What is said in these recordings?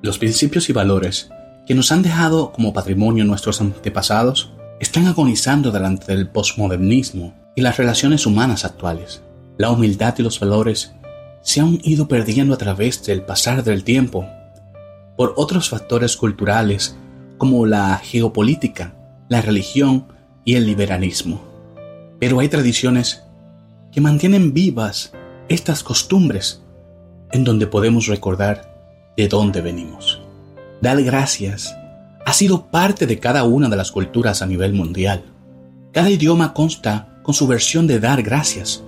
Los principios y valores que nos han dejado como patrimonio nuestros antepasados están agonizando delante del posmodernismo y las relaciones humanas actuales. La humildad y los valores se han ido perdiendo a través del pasar del tiempo por otros factores culturales como la geopolítica, la religión y el liberalismo. Pero hay tradiciones que mantienen vivas estas costumbres en donde podemos recordar de dónde venimos. Dar gracias ha sido parte de cada una de las culturas a nivel mundial. Cada idioma consta con su versión de dar gracias.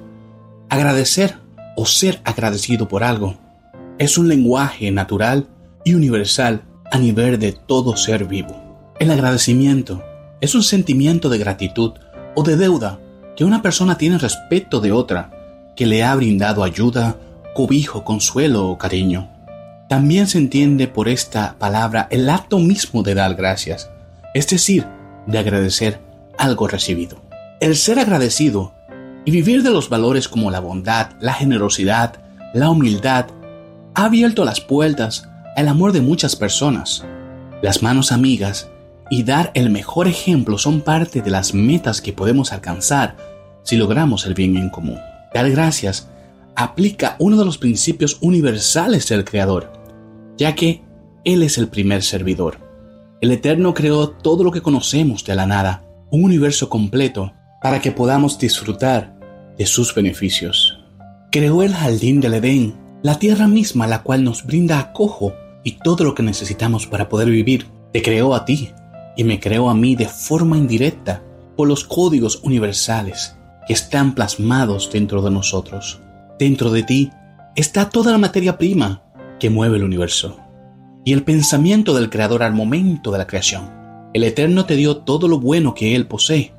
Agradecer o ser agradecido por algo es un lenguaje natural y universal a nivel de todo ser vivo. El agradecimiento es un sentimiento de gratitud o de deuda que una persona tiene respecto de otra que le ha brindado ayuda, cobijo, consuelo o cariño. También se entiende por esta palabra el acto mismo de dar gracias, es decir, de agradecer algo recibido. El ser agradecido y vivir de los valores como la bondad, la generosidad, la humildad, ha abierto las puertas al amor de muchas personas. Las manos amigas y dar el mejor ejemplo son parte de las metas que podemos alcanzar si logramos el bien en común. Dar gracias aplica uno de los principios universales del Creador, ya que Él es el primer servidor. El Eterno creó todo lo que conocemos de la nada, un universo completo, para que podamos disfrutar de sus beneficios. Creó el jardín del Edén, la tierra misma la cual nos brinda acojo y todo lo que necesitamos para poder vivir. Te creó a ti, y me creó a mí de forma indirecta por los códigos universales que están plasmados dentro de nosotros. Dentro de ti está toda la materia prima que mueve el universo y el pensamiento del Creador al momento de la creación. El Eterno te dio todo lo bueno que Él posee,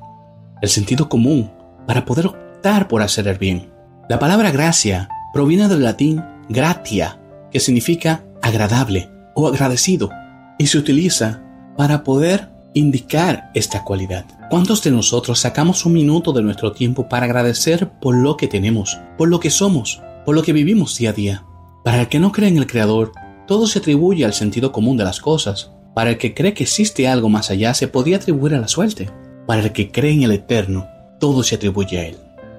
el sentido común para poder optar por hacer el bien. La palabra gracia proviene del latín gratia, que significa agradable o agradecido, y se utiliza para poder indicar esta cualidad. ¿Cuántos de nosotros sacamos un minuto de nuestro tiempo para agradecer por lo que tenemos, por lo que somos, por lo que vivimos día a día? Para el que no cree en el Creador, todo se atribuye al sentido común de las cosas. Para el que cree que existe algo más allá, se podría atribuir a la suerte. Para el que cree en el Eterno, todo se atribuye a Él.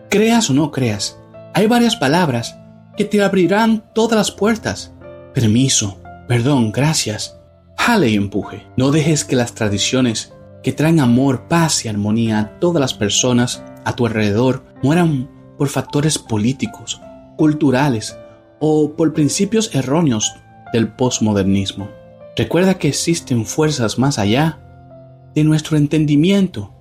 Creas o no creas, hay varias palabras que te abrirán todas las puertas. Permiso, perdón, gracias, Jale y empuje. No dejes que las tradiciones que traen amor, paz y armonía a todas las personas a tu alrededor mueran por factores políticos, culturales o por principios erróneos del postmodernismo. Recuerda que existen fuerzas más allá de nuestro entendimiento,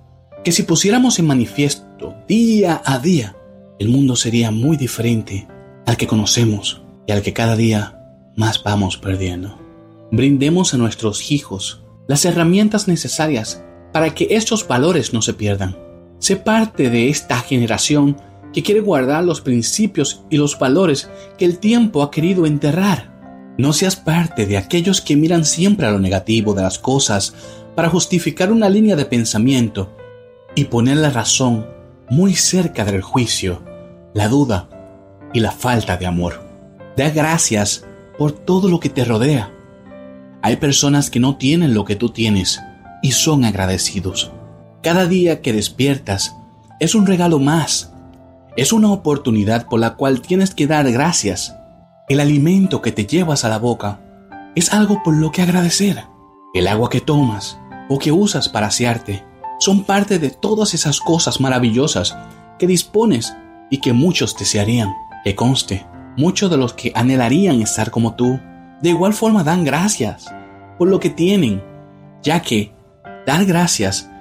que si pusiéramos en manifiesto día a día, el mundo sería muy diferente al que conocemos y al que cada día más vamos perdiendo brindemos a nuestros hijos las herramientas necesarias para que estos valores no se pierdan. Sé parte de esta generación que quiere guardar los principios y los valores que el tiempo ha querido enterrar. No seas parte de aquellos que miran siempre a lo negativo de las cosas para justificar una línea de pensamiento y poner la razón muy cerca del juicio, la duda y la falta de amor. Da gracias por todo lo que te rodea hay personas que no tienen lo que tú tienes y son agradecidos. Cada día que despiertas es un regalo más. Es una oportunidad por la cual tienes que dar gracias. El alimento que te llevas a la boca es algo por lo que agradecer. El agua que tomas o que usas para asearte son parte de todas esas cosas maravillosas que dispones y que muchos desearían. Que conste, muchos de los que anhelarían estar como tú de igual forma dan gracias por lo que tienen, ya que dar gracias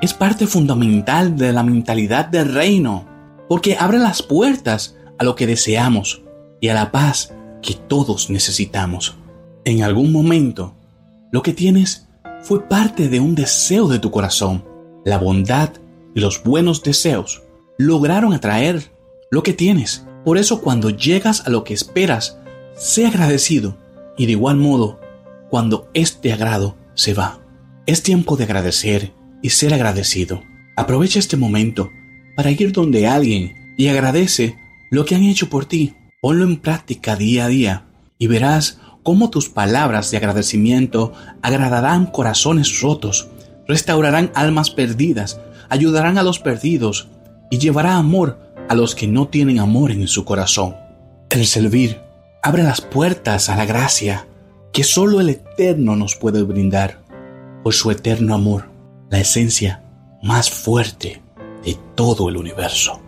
es parte fundamental de la mentalidad del reino, porque abre las puertas a lo que deseamos y a la paz que todos necesitamos. En algún momento, lo que tienes fue parte de un deseo de tu corazón. La bondad y los buenos deseos lograron atraer lo que tienes. Por eso cuando llegas a lo que esperas, sé agradecido y de igual modo, cuando este agrado se va, es tiempo de agradecer y ser agradecido. Aprovecha este momento para ir donde alguien y agradece lo que han hecho por ti. Ponlo en práctica día a día y verás cómo tus palabras de agradecimiento agradarán corazones rotos, restaurarán almas perdidas, ayudarán a los perdidos y llevará amor a los que no tienen amor en su corazón. El servir abre las puertas a la gracia que solo el Eterno nos puede brindar por su eterno amor, la esencia más fuerte de todo el universo.